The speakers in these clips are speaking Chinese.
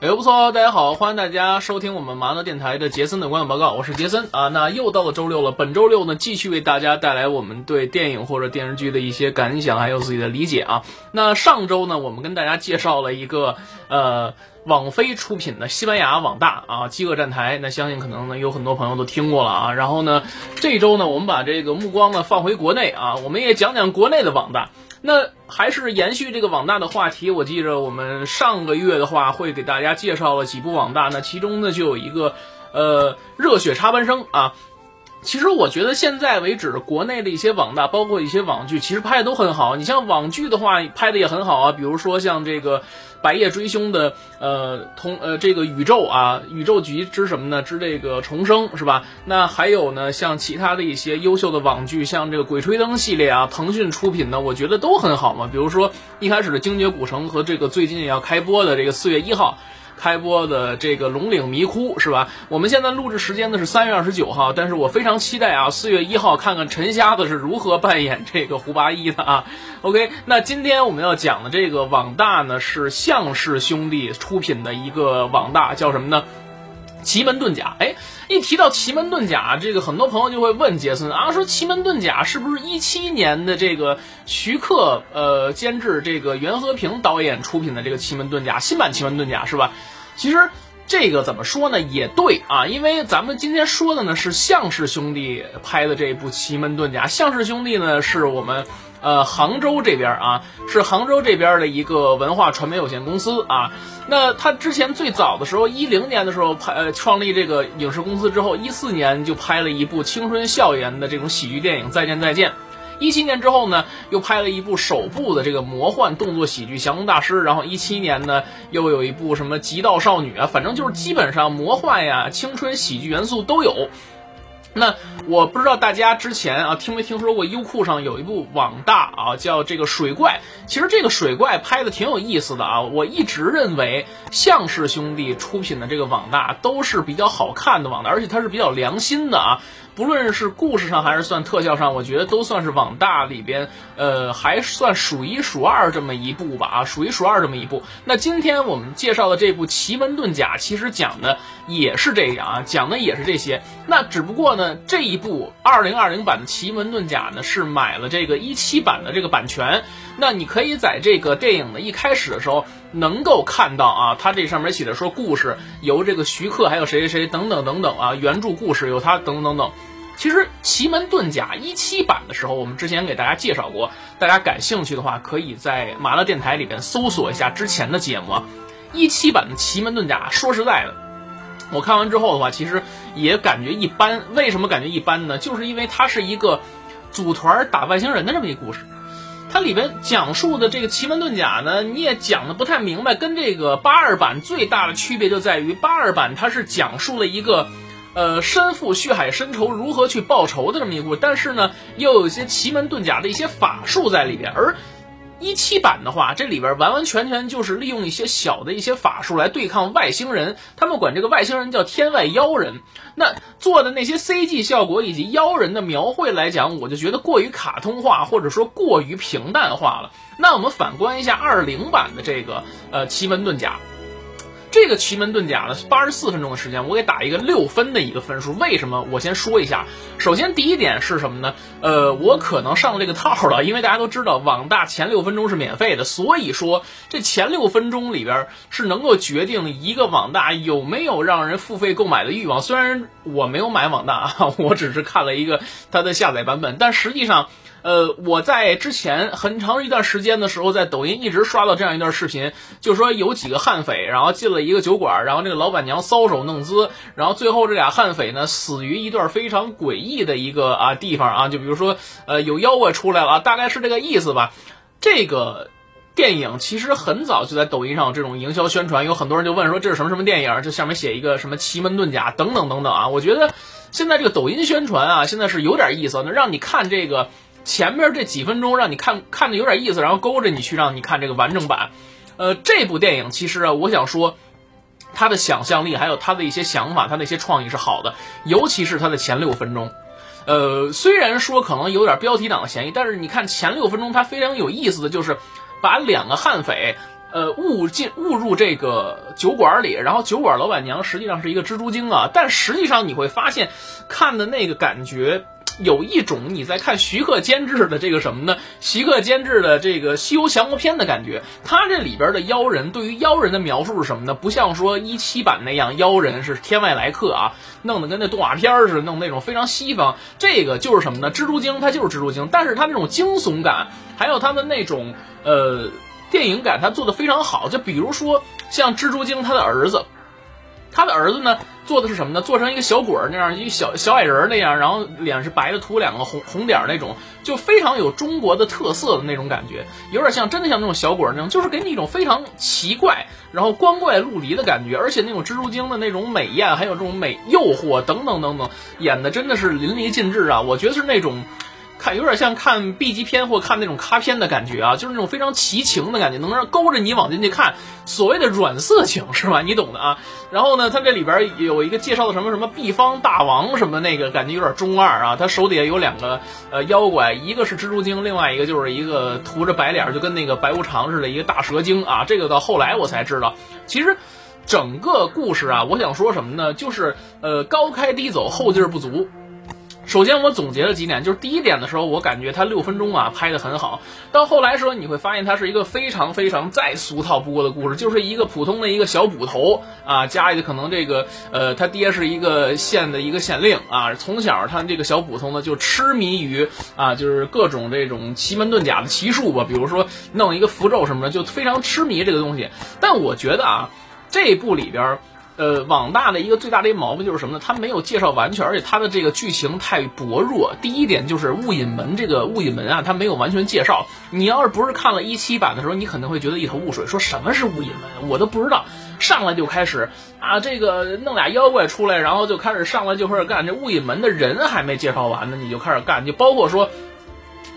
哎，不错，大家好，欢迎大家收听我们麻辣电台的杰森的观影报告，我是杰森啊。那又到了周六了，本周六呢，继续为大家带来我们对电影或者电视剧的一些感想，还有自己的理解啊。那上周呢，我们跟大家介绍了一个呃。网飞出品的西班牙网大啊，《饥饿站台》，那相信可能呢有很多朋友都听过了啊。然后呢，这周呢，我们把这个目光呢放回国内啊，我们也讲讲国内的网大。那还是延续这个网大的话题，我记着我们上个月的话会给大家介绍了几部网大，那其中呢就有一个呃《热血插班生》啊。其实我觉得现在为止，国内的一些网大，包括一些网剧，其实拍的都很好。你像网剧的话，拍的也很好啊。比如说像这个《白夜追凶》的，呃，同呃这个宇宙啊，宇宙局之什么呢？之这个重生是吧？那还有呢，像其他的一些优秀的网剧，像这个《鬼吹灯》系列啊，腾讯出品的，我觉得都很好嘛。比如说一开始的《精绝古城》和这个最近也要开播的这个四月一号。开播的这个《龙岭迷窟》是吧？我们现在录制时间呢是三月二十九号，但是我非常期待啊，四月一号看看陈瞎子是如何扮演这个胡八一的啊。OK，那今天我们要讲的这个网大呢是向氏兄弟出品的一个网大，叫什么呢？奇门遁甲，哎，一提到奇门遁甲，这个很多朋友就会问杰森啊，说奇门遁甲是不是一七年的这个徐克呃监制，这个袁和平导演出品的这个奇门遁甲新版奇门遁甲是吧？其实这个怎么说呢，也对啊，因为咱们今天说的呢是向氏兄弟拍的这部奇门遁甲，向氏兄弟呢是我们。呃，杭州这边啊，是杭州这边的一个文化传媒有限公司啊。那他之前最早的时候，一零年的时候拍呃创立这个影视公司之后，一四年就拍了一部青春校园的这种喜剧电影《再见再见》。一七年之后呢，又拍了一部首部的这个魔幻动作喜剧《降龙大师》。然后一七年呢，又有一部什么《极道少女》啊，反正就是基本上魔幻呀、青春喜剧元素都有。那我不知道大家之前啊听没听说过优酷上有一部网大啊叫这个水怪，其实这个水怪拍的挺有意思的啊。我一直认为向氏兄弟出品的这个网大都是比较好看的网大，而且它是比较良心的啊。不论是故事上还是算特效上，我觉得都算是网大里边，呃，还算数一数二这么一部吧啊，数一数二这么一部。那今天我们介绍的这部《奇门遁甲》，其实讲的也是这样啊，讲的也是这些。那只不过呢，这一部二零二零版的《奇门遁甲》呢，是买了这个一七版的这个版权。那你可以在这个电影的一开始的时候，能够看到啊，它这上面写的说故事由这个徐克还有谁谁谁等等等等啊，原著故事由他等等等等。其实《奇门遁甲》一七版的时候，我们之前给大家介绍过，大家感兴趣的话，可以在麻辣电台里边搜索一下之前的节目。一七版的《奇门遁甲》，说实在的，我看完之后的话，其实也感觉一般。为什么感觉一般呢？就是因为它是一个组团打外星人的这么一个故事，它里边讲述的这个奇门遁甲呢，你也讲的不太明白。跟这个八二版最大的区别就在于，八二版它是讲述了一个。呃，身负血海深仇，如何去报仇的这么一部，但是呢，又有一些奇门遁甲的一些法术在里边。而一七版的话，这里边完完全全就是利用一些小的一些法术来对抗外星人，他们管这个外星人叫天外妖人。那做的那些 CG 效果以及妖人的描绘来讲，我就觉得过于卡通化，或者说过于平淡化了。那我们反观一下二零版的这个呃奇门遁甲。这个奇门遁甲呢，八十四分钟的时间，我给打一个六分的一个分数。为什么？我先说一下。首先，第一点是什么呢？呃，我可能上这个套了，因为大家都知道网大前六分钟是免费的，所以说这前六分钟里边是能够决定一个网大有没有让人付费购买的欲望。虽然我没有买网大啊，我只是看了一个它的下载版本，但实际上。呃，我在之前很长一段时间的时候，在抖音一直刷到这样一段视频，就说有几个悍匪，然后进了一个酒馆，然后这个老板娘搔首弄姿，然后最后这俩悍匪呢死于一段非常诡异的一个啊地方啊，就比如说呃有妖怪出来了，大概是这个意思吧。这个电影其实很早就在抖音上这种营销宣传，有很多人就问说这是什么什么电影，这上面写一个什么奇门遁甲等等等等啊。我觉得现在这个抖音宣传啊，现在是有点意思，能让你看这个。前面这几分钟让你看看的有点意思，然后勾着你去让你看这个完整版。呃，这部电影其实啊，我想说，他的想象力还有他的一些想法，他的一些创意是好的，尤其是他的前六分钟。呃，虽然说可能有点标题党的嫌疑，但是你看前六分钟，它非常有意思的就是把两个悍匪，呃，误进误入这个酒馆里，然后酒馆老板娘实际上是一个蜘蛛精啊，但实际上你会发现，看的那个感觉。有一种你在看徐克监制的这个什么呢？徐克监制的这个《西游降魔篇》的感觉。他这里边的妖人，对于妖人的描述是什么呢？不像说一七版那样，妖人是天外来客啊，弄得跟那动画片似的，弄那种非常西方。这个就是什么呢？蜘蛛精，它就是蜘蛛精，但是它那种惊悚感，还有它的那种呃电影感，它做的非常好。就比如说像蜘蛛精他的儿子。他的儿子呢，做的是什么呢？做成一个小鬼儿那样，一个小小矮人那样，然后脸是白的，涂两个红红点儿那种，就非常有中国的特色的那种感觉，有点像真的像那种小鬼儿那种，就是给你一种非常奇怪，然后光怪陆离的感觉，而且那种蜘蛛精的那种美艳，还有这种美诱惑等等等等，演的真的是淋漓尽致啊！我觉得是那种。看有点像看 B 级片或看那种咖片的感觉啊，就是那种非常奇情的感觉，能让勾着你往进去看。所谓的软色情是吧？你懂的啊。然后呢，它这里边有一个介绍的什么什么毕方大王什么那个，感觉有点中二啊。他手底下有两个呃妖怪，一个是蜘蛛精，另外一个就是一个涂着白脸，就跟那个白无常似的，一个大蛇精啊。这个到后来我才知道，其实整个故事啊，我想说什么呢？就是呃高开低走，后劲儿不足。首先，我总结了几点，就是第一点的时候，我感觉它六分钟啊拍的很好。到后来时候，你会发现它是一个非常非常再俗套不过的故事，就是一个普通的一个小捕头啊，家里的可能这个呃，他爹是一个县的一个县令啊，从小他这个小捕头呢就痴迷于啊，就是各种这种奇门遁甲的奇术吧，比如说弄一个符咒什么的，就非常痴迷这个东西。但我觉得啊，这部里边。呃，网大的一个最大的一毛病就是什么呢？它没有介绍完全，而且它的这个剧情太薄弱。第一点就是雾隐门这个雾隐门啊，它没有完全介绍。你要是不是看了一七版的时候，你可能会觉得一头雾水，说什么是雾隐门，我都不知道。上来就开始啊，这个弄俩妖怪出来，然后就开始上来就开始干。这雾隐门的人还没介绍完呢，你就开始干，就包括说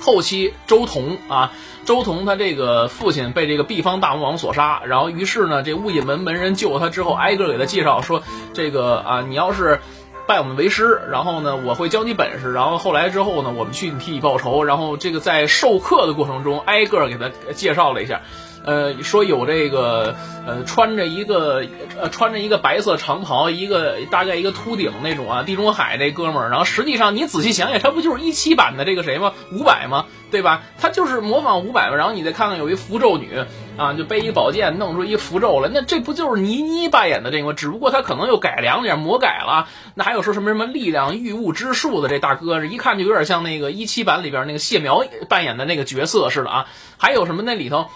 后期周同啊。周同他这个父亲被这个毕方大魔王所杀，然后于是呢，这雾隐门门人救了他之后，挨个给他介绍说，这个啊，你要是拜我们为师，然后呢，我会教你本事，然后后来之后呢，我们去替你报仇，然后这个在授课的过程中，挨个给他介绍了一下。呃，说有这个，呃，穿着一个，呃，穿着一个白色长袍，一个大概一个秃顶那种啊，地中海那哥们儿。然后实际上你仔细想想，他不就是一七版的这个谁吗？五百吗？对吧？他就是模仿五百嘛。然后你再看看有一符咒女啊，就背一宝剑，弄出一符咒来。那这不就是倪妮扮演的这个吗？只不过他可能又改良点，魔改了。那还有说什么什么力量御物之术的这大哥，一看就有点像那个一七版里边那个谢苗扮演的那个角色似的啊。还有什么那里头？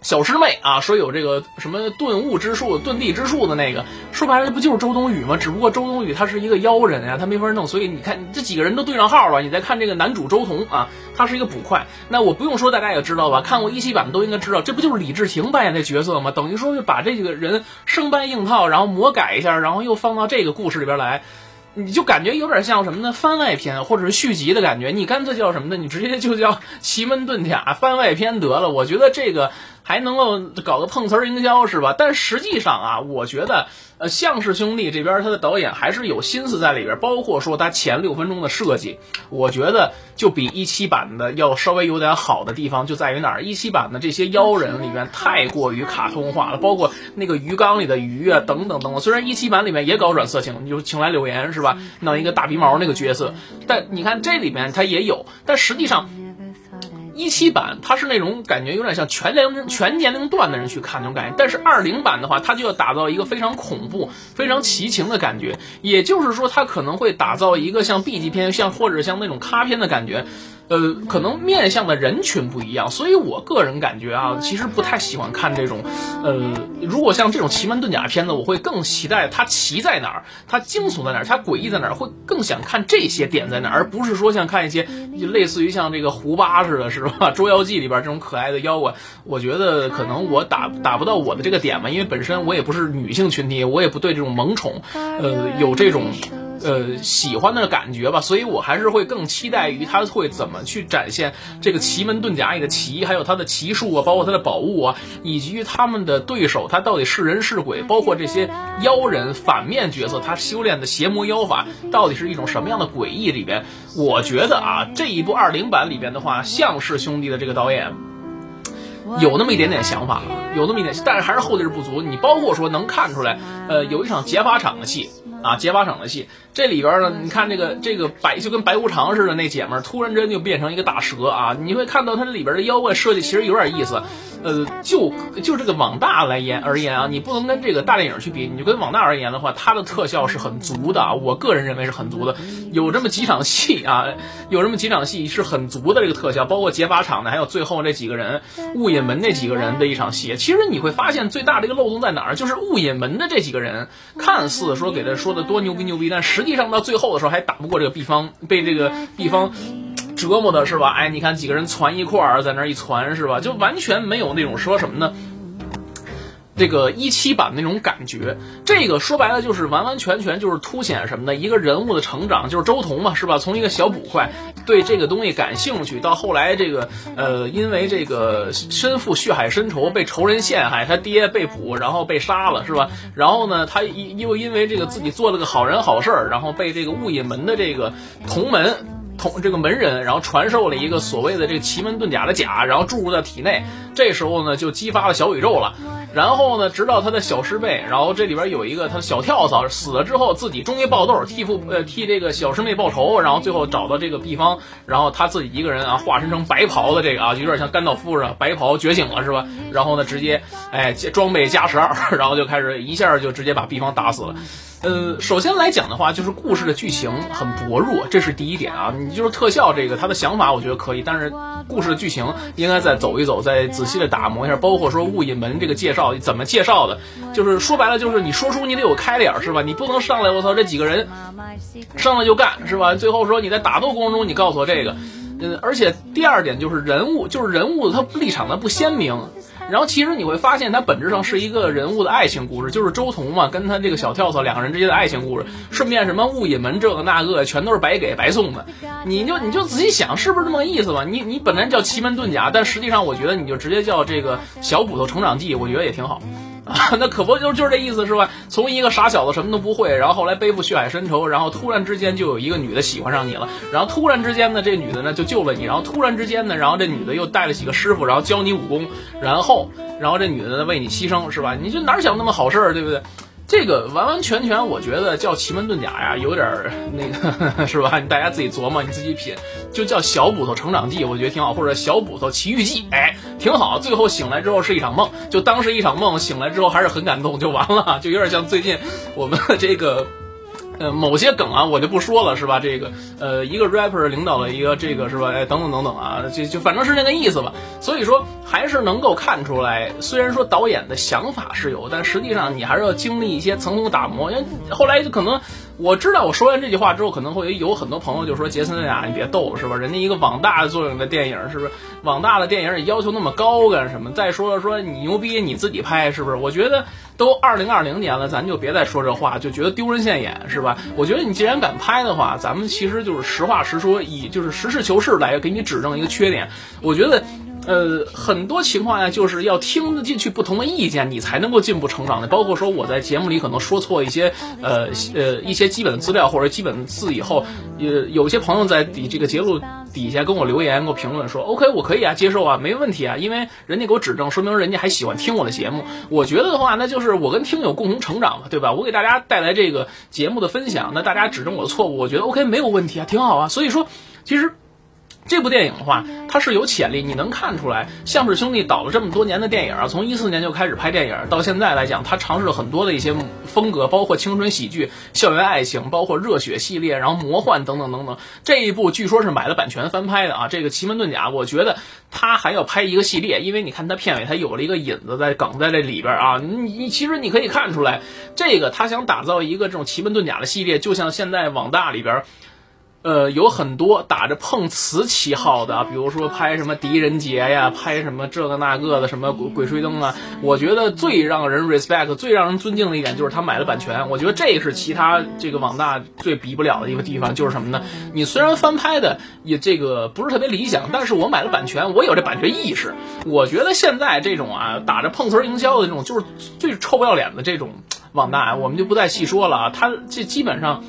小师妹啊，说有这个什么遁物之术、遁地之术的那个，说白了不就是周冬雨吗？只不过周冬雨她是一个妖人呀，她没法弄，所以你看这几个人都对上号了。你再看这个男主周彤啊，他是一个捕快，那我不用说，大家也知道吧？看过一期版的都应该知道，这不就是李治廷扮演的角色吗？等于说是把这几个人生搬硬套，然后魔改一下，然后又放到这个故事里边来。你就感觉有点像什么呢？番外篇或者是续集的感觉。你干脆叫什么呢？你直接就叫奇门遁甲番外篇得了。我觉得这个还能够搞个碰瓷儿营销是吧？但实际上啊，我觉得。呃，向氏兄弟这边他的导演还是有心思在里边，包括说他前六分钟的设计，我觉得就比一七版的要稍微有点好的地方就在于哪儿？一七版的这些妖人里面太过于卡通化了，包括那个鱼缸里的鱼啊，等等等等。虽然一七版里面也搞软色情，你就请来柳岩是吧？弄一个大鼻毛那个角色，但你看这里面它也有，但实际上。一七版它是那种感觉有点像全年龄全年龄段的人去看那种感觉，但是二零版的话，它就要打造一个非常恐怖、非常奇情的感觉，也就是说，它可能会打造一个像 B 级片，像或者像那种咖片的感觉。呃，可能面向的人群不一样，所以我个人感觉啊，其实不太喜欢看这种，呃，如果像这种奇门遁甲片子，我会更期待它奇在哪儿，它惊悚在哪儿，它诡异在哪儿，会更想看这些点在哪儿，而不是说像看一些类似于像这个胡巴似的，是吧？《捉妖记》里边这种可爱的妖怪，我觉得可能我打打不到我的这个点嘛，因为本身我也不是女性群体，我也不对这种萌宠，呃，有这种。呃喜欢的感觉吧，所以我还是会更期待于他会怎么去展现这个奇门遁甲里的奇，还有他的奇术啊，包括他的宝物啊，以及他们的对手他到底是人是鬼，包括这些妖人反面角色他修炼的邪魔妖法到底是一种什么样的诡异里边，我觉得啊这一部二零版里边的话，向氏兄弟的这个导演。有那么一点点想法，有那么一点，但是还是后劲不足。你包括说能看出来，呃，有一场劫法场的戏啊，劫法场的戏，这里边呢，你看这个这个白就跟白无常似的那姐们儿，突然之间就变成一个大蛇啊！你会看到它里边的妖怪设计其实有点意思。呃，就就这个网大来言而言啊，你不能跟这个大电影去比。你就跟网大而言的话，它的特效是很足的啊，我个人认为是很足的。有这么几场戏啊，有这么几场戏是很足的这个特效，包括劫法场的，还有最后那几个人雾隐门那几个人的一场戏。其实你会发现最大的一个漏洞在哪儿，就是雾隐门的这几个人看似说给他说的多牛逼牛逼，但实际地上到最后的时候还打不过这个毕方，被这个毕方。折磨的是吧？哎，你看几个人攒一块儿，在那一攒是吧？就完全没有那种说什么呢？这个一七版那种感觉。这个说白了就是完完全全就是凸显什么呢？一个人物的成长，就是周彤嘛，是吧？从一个小捕快对这个东西感兴趣，到后来这个呃，因为这个身负血海深仇，被仇人陷害，他爹被捕，然后被杀了，是吧？然后呢，他又因为这个自己做了个好人好事儿，然后被这个雾隐门的这个同门。同这个门人，然后传授了一个所谓的这个奇门遁甲的甲，然后注入到体内，这时候呢就激发了小宇宙了。然后呢，直到他的小师妹，然后这里边有一个他的小跳蚤死了之后，自己终于爆痘，替父呃替这个小师妹报仇，然后最后找到这个毕方，然后他自己一个人啊化身成白袍的这个啊，有点像甘道夫似的，白袍觉醒了是吧？然后呢，直接哎装备加十二，然后就开始一下就直接把毕方打死了。呃，首先来讲的话，就是故事的剧情很薄弱，这是第一点啊。你就是特效这个，他的想法我觉得可以，但是故事的剧情应该再走一走，再仔细的打磨一下。包括说雾隐门这个介绍怎么介绍的，就是说白了就是你说书你得有开脸是吧？你不能上来我操这几个人上来就干是吧？最后说你在打斗过程中你告诉我这个，嗯，而且第二点就是人物就是人物他立场的不鲜明。然后其实你会发现，它本质上是一个人物的爱情故事，就是周彤嘛，跟他这个小跳蚤两个人之间的爱情故事。顺便什么雾隐门这个那个，全都是白给白送的。你就你就仔细想，是不是这么个意思吧？你你本来叫奇门遁甲，但实际上我觉得你就直接叫这个小骨头成长记，我觉得也挺好。啊，那可不就就是这意思是吧？从一个傻小子什么都不会，然后后来背负血海深仇，然后突然之间就有一个女的喜欢上你了，然后突然之间呢，这女的呢就救了你，然后突然之间呢，然后这女的又带了几个师傅，然后教你武功，然后然后这女的呢为你牺牲是吧？你就哪想那么好事儿，对不对？这个完完全全，我觉得叫奇门遁甲呀，有点那个 是吧？大家自己琢磨，你自己品，就叫小骨头成长记，我觉得挺好，或者小骨头奇遇记，哎，挺好。最后醒来之后是一场梦，就当是一场梦，醒来之后还是很感动，就完了，就有点像最近我们这个。呃，某些梗啊，我就不说了，是吧？这个，呃，一个 rapper 领导了一个这个，是吧？哎，等等等等啊，就就反正是那个意思吧。所以说，还是能够看出来，虽然说导演的想法是有，但实际上你还是要经历一些层层打磨。因为后来就可能。我知道，我说完这句话之后，可能会有很多朋友就说：“杰森呀，你别逗了，是吧？人家一个网大作用的电影，是不是？网大的电影你要求那么高干什么？再说，说你牛逼，你自己拍，是不是？我觉得都二零二零年了，咱就别再说这话，就觉得丢人现眼，是吧？我觉得你既然敢拍的话，咱们其实就是实话实说，以就是实事求是来给你指正一个缺点。我觉得。呃，很多情况下就是要听得进去不同的意见，你才能够进步成长的。包括说我在节目里可能说错一些，呃呃一些基本的资料或者基本的字以后，呃有些朋友在底这个节目底下跟我留言，给我评论说，OK，我可以啊，接受啊，没问题啊，因为人家给我指正，说明人家还喜欢听我的节目。我觉得的话，那就是我跟听友共同成长嘛，对吧？我给大家带来这个节目的分享，那大家指正我的错误，我觉得 OK 没有问题啊，挺好啊。所以说，其实。这部电影的话，它是有潜力，你能看出来，向氏兄弟导了这么多年的电影啊，从一四年就开始拍电影，到现在来讲，他尝试了很多的一些风格，包括青春喜剧、校园爱情，包括热血系列，然后魔幻等等等等。这一部据说是买了版权翻拍的啊，这个《奇门遁甲》，我觉得他还要拍一个系列，因为你看他片尾，他有了一个引子在梗在这里边啊，你你其实你可以看出来，这个他想打造一个这种奇门遁甲的系列，就像现在网大里边。呃，有很多打着碰瓷旗号的，比如说拍什么狄仁杰呀，拍什么这个那个的，什么鬼鬼吹灯啊。我觉得最让人 respect、最让人尊敬的一点就是他买了版权。我觉得这是其他这个网大最比不了的一个地方，就是什么呢？你虽然翻拍的也这个不是特别理想，但是我买了版权，我有这版权意识。我觉得现在这种啊，打着碰瓷营销的这种，就是最臭不要脸的这种网大，我们就不再细说了啊。他这基本上。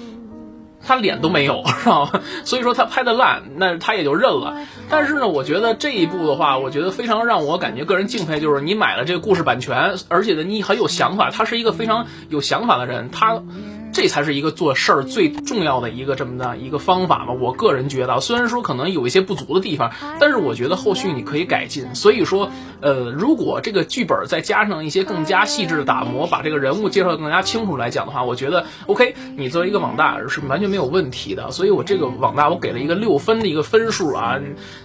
他脸都没有，知道吧？所以说他拍的烂，那他也就认了。但是呢，我觉得这一部的话，我觉得非常让我感觉个人敬佩，就是你买了这个故事版权，而且呢，你很有想法。他是一个非常有想法的人，他。这才是一个做事儿最重要的一个这么的一个方法嘛。我个人觉得，虽然说可能有一些不足的地方，但是我觉得后续你可以改进。所以说，呃，如果这个剧本再加上一些更加细致的打磨，把这个人物介绍的更加清楚来讲的话，我觉得 OK，你作为一个网大是完全没有问题的。所以我这个网大我给了一个六分的一个分数啊，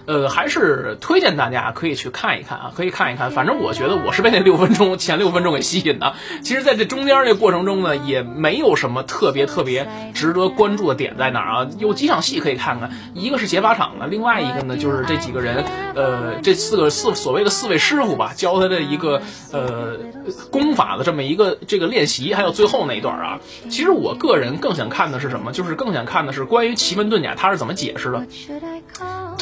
呃，还是推荐大家可以去看一看啊，可以看一看。反正我觉得我是被那六分钟前六分钟给吸引的。其实在这中间这过程中呢，也没有什么。么特别特别值得关注的点在哪儿啊？有几场戏可以看看，一个是劫法场的，另外一个呢就是这几个人，呃，这四个四所谓的四位师傅吧，教他的一个呃功法的这么一个这个练习，还有最后那一段啊。其实我个人更想看的是什么？就是更想看的是关于奇门遁甲他是怎么解释的。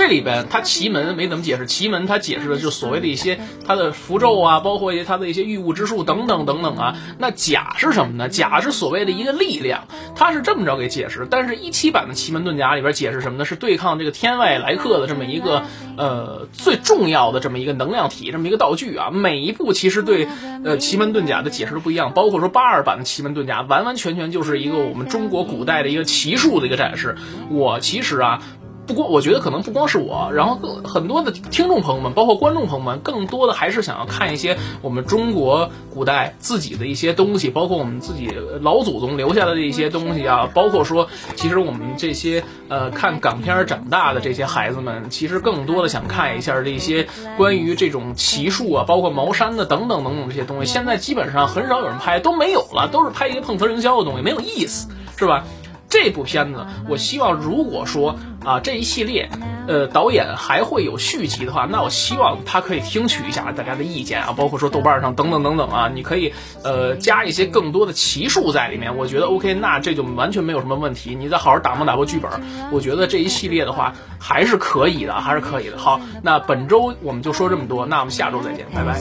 这里边他奇门没怎么解释，奇门他解释的就是所谓的一些他的符咒啊，包括一些他的一些御物之术等等等等啊。那甲是什么呢？甲是所谓的一个力量，他是这么着给解释。但是一七版的奇门遁甲里边解释什么呢？是对抗这个天外来客的这么一个呃最重要的这么一个能量体，这么一个道具啊。每一部其实对呃奇门遁甲的解释都不一样，包括说八二版的奇门遁甲，完完全全就是一个我们中国古代的一个奇术的一个展示。我其实啊。不光我觉得可能不光是我，然后很多的听众朋友们，包括观众朋友们，更多的还是想要看一些我们中国古代自己的一些东西，包括我们自己老祖宗留下来的一些东西啊，包括说，其实我们这些呃看港片长大的这些孩子们，其实更多的想看一下这些关于这种奇术啊，包括茅山的等等等等这些东西，现在基本上很少有人拍，都没有了，都是拍一些碰瓷营销的东西，没有意思，是吧？这部片子，我希望如果说啊这一系列，呃导演还会有续集的话，那我希望他可以听取一下大家的意见啊，包括说豆瓣上等等等等啊，你可以呃加一些更多的奇数在里面，我觉得 OK，那这就完全没有什么问题。你再好好打磨打磨剧本，我觉得这一系列的话还是可以的，还是可以的。好，那本周我们就说这么多，那我们下周再见，拜拜。